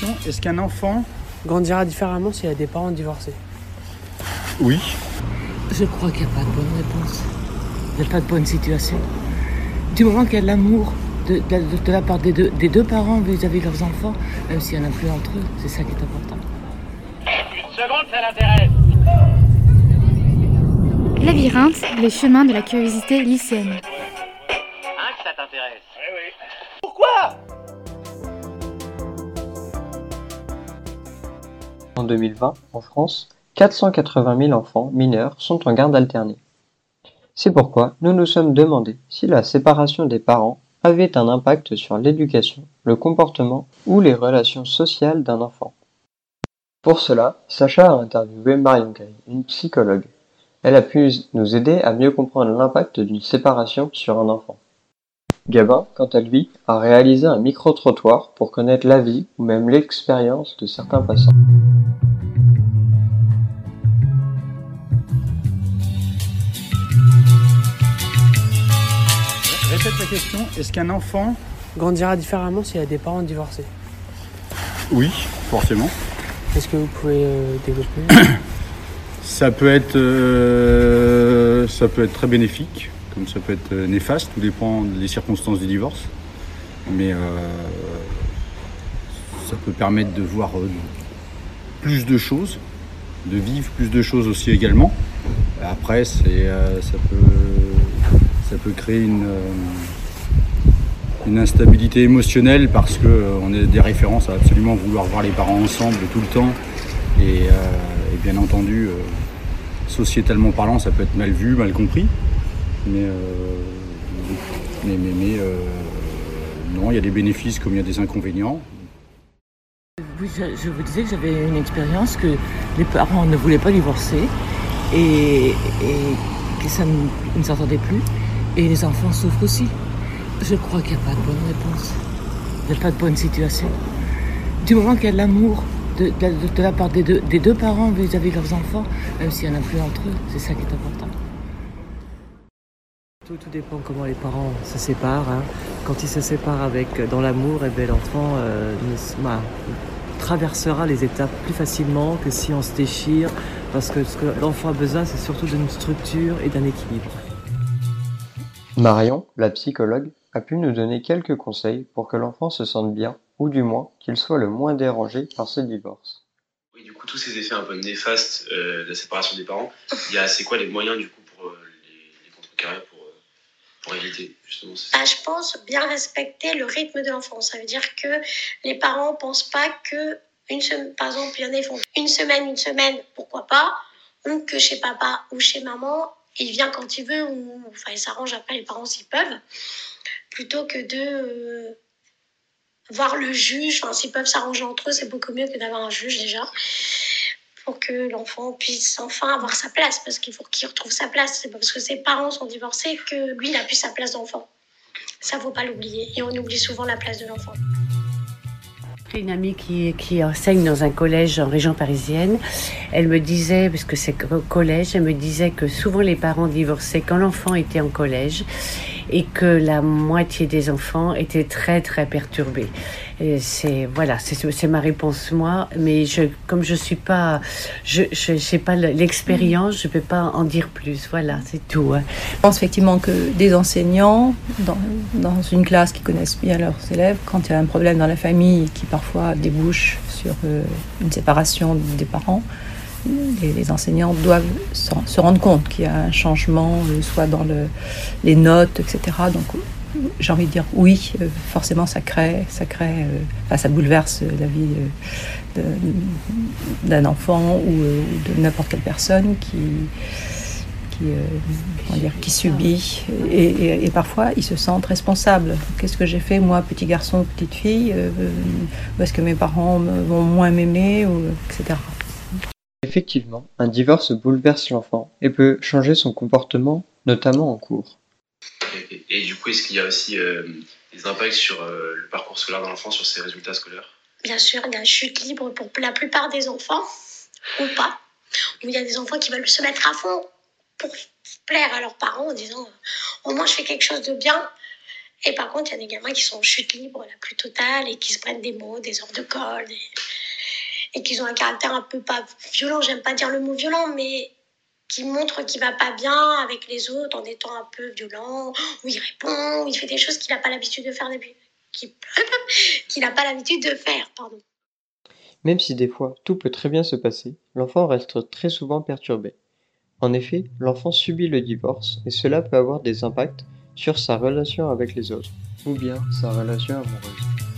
question. Est-ce qu'un enfant grandira différemment s'il a des parents divorcés? Oui. Je crois qu'il n'y a pas de bonne réponse. Il n'y a pas de bonne situation. Du moment qu'il y a de l'amour de, la part des deux, des deux parents vis-à-vis de leurs enfants, même s'il n'y en a plus entre eux, c'est ça qui est important. Une seconde, ça l'intéresse. Labyrinthe, les chemins de la curiosité lycéenne. En 2020, en France, 480 000 enfants mineurs sont en garde alternée. C'est pourquoi nous nous sommes demandé si la séparation des parents avait un impact sur l'éducation, le comportement ou les relations sociales d'un enfant. Pour cela, Sacha a interviewé Marion Kay, une psychologue. Elle a pu nous aider à mieux comprendre l'impact d'une séparation sur un enfant. Gabin, quant à lui, a réalisé un micro-trottoir pour connaître la vie ou même l'expérience de certains passants. Répète la question. Est-ce qu'un enfant grandira différemment s'il a des parents divorcés? Oui, forcément. Est-ce que vous pouvez euh, développer? Ça peut être, euh, ça peut être très bénéfique, comme ça peut être euh, néfaste. Tout dépend des circonstances du divorce. Mais ça peut permettre de voir plus de choses, de vivre plus de choses aussi également. Après, c'est, ça peut ça peut créer une, euh, une instabilité émotionnelle parce qu'on euh, a des références à absolument vouloir voir les parents ensemble tout le temps. Et, euh, bien entendu, sociétalement parlant, ça peut être mal vu, mal compris. Mais, mais, mais, non, il y a des bénéfices comme il y a des inconvénients. je, vous disais que j'avais une expérience que les parents ne voulaient pas divorcer et, que ça ne s'entendait plus. Et les enfants souffrent aussi. Je crois qu'il n'y a pas de bonne réponse. Il n'y a pas de bonne situation. Du moment qu'il y a de l'amour de, la part des deux, parents vis-à-vis de leurs enfants, même s'il n'y en a plus entre eux, c'est ça qui est important. Tout, tout, dépend comment les parents se séparent. Hein. Quand ils se séparent avec dans l'amour, et eh l'enfant euh, bah, traversera les étapes plus facilement que si on se déchire, parce que ce que l'enfant a besoin, c'est surtout d'une structure et d'un équilibre. Marion, la psychologue, a pu nous donner quelques conseils pour que l'enfant se sente bien, ou du moins qu'il soit le moins dérangé par ce divorce. Oui, du coup, tous ces effets un peu néfastes euh, de la séparation des parents, il y a c'est quoi les moyens du coup pour euh, les, contrecarrer, pour, euh, bah, Je pense bien respecter le rythme de l'enfant. Ça veut dire que les parents ne pensent pas que, une semaine, par exemple, il y en a, font une semaine, une semaine, pourquoi pas, ou que chez papa ou chez maman, il vient quand il veut ou enfin il s'arrange après les parents s'ils peuvent. Plutôt que de euh, voir le juge enfin s'ils peuvent s'arranger entre eux c'est beaucoup mieux que d'avoir un juge déjà pour que l'enfant puisse enfin avoir sa place parce qu'il faut qu'il retrouve sa place. C'est pas parce que ses parents sont divorcés que lui n'a plus sa place d'enfant. Ça faut pas l'oublier. Et on oublie souvent la place de l'enfant. Une amie qui, qui, enseigne dans un collège en région parisienne. Elle me disait, parce que c'est collège, elle me disait que souvent les parents divorçaient quand l'enfant était en collège et que la moitié des enfants étaient très très perturbés. C'est voilà, c'est ma réponse moi, mais je, comme je suis pas, je je pas l'expérience, je peux pas en dire plus. Voilà, c'est tout. Hein. Je pense effectivement que des enseignants dans, dans une classe qui connaissent bien leurs élèves, quand il y a un problème dans la famille qui parfois débouche sur euh, une séparation des parents, les, enseignants doivent se rendre compte qu'il y a un changement, euh, soit dans le, les notes, etc. Donc, j'ai envie de dire oui, euh, forcément, ça crée, ça crée, euh, ça bouleverse la vie d'un enfant ou de n'importe quelle personne qui subit. Et, et, parfois, ils se sentent responsables. Qu'est-ce que j'ai fait, moi, petit garçon, petite fille Est-ce que mes parents vont moins m'aimer, etc. Effectivement, un divorce bouleverse l'enfant et peut changer son comportement, notamment en cours. Et, du coup, est-ce qu'il y a aussi euh, des impacts sur euh, le parcours scolaire d'un enfant, sur ses résultats scolaires? Bien sûr, il y a une chute libre pour la plupart des enfants, ou pas. Ou il y a des enfants qui veulent se mettre à fond pour plaire à leurs parents en disant au moins je fais quelque chose de bien. Et par contre, il y a des gamins qui sont en chute libre la plus totale et qui se prennent des mots, des heures de colle et qui ont un caractère un peu pas violent. J'aime pas dire le mot violent, mais qui montre qu'il va pas bien avec les autres en étant un peu violent, où il répond, où il fait des choses qu'il n'a pas l'habitude de faire depuis, qu'il n'a pas l'habitude de faire, pardon. Même si des fois tout peut très bien se passer, l'enfant reste très souvent perturbé. En effet, l'enfant subit le divorce et cela peut avoir des impacts sur sa relation avec les autres ou bien sa relation amoureuse.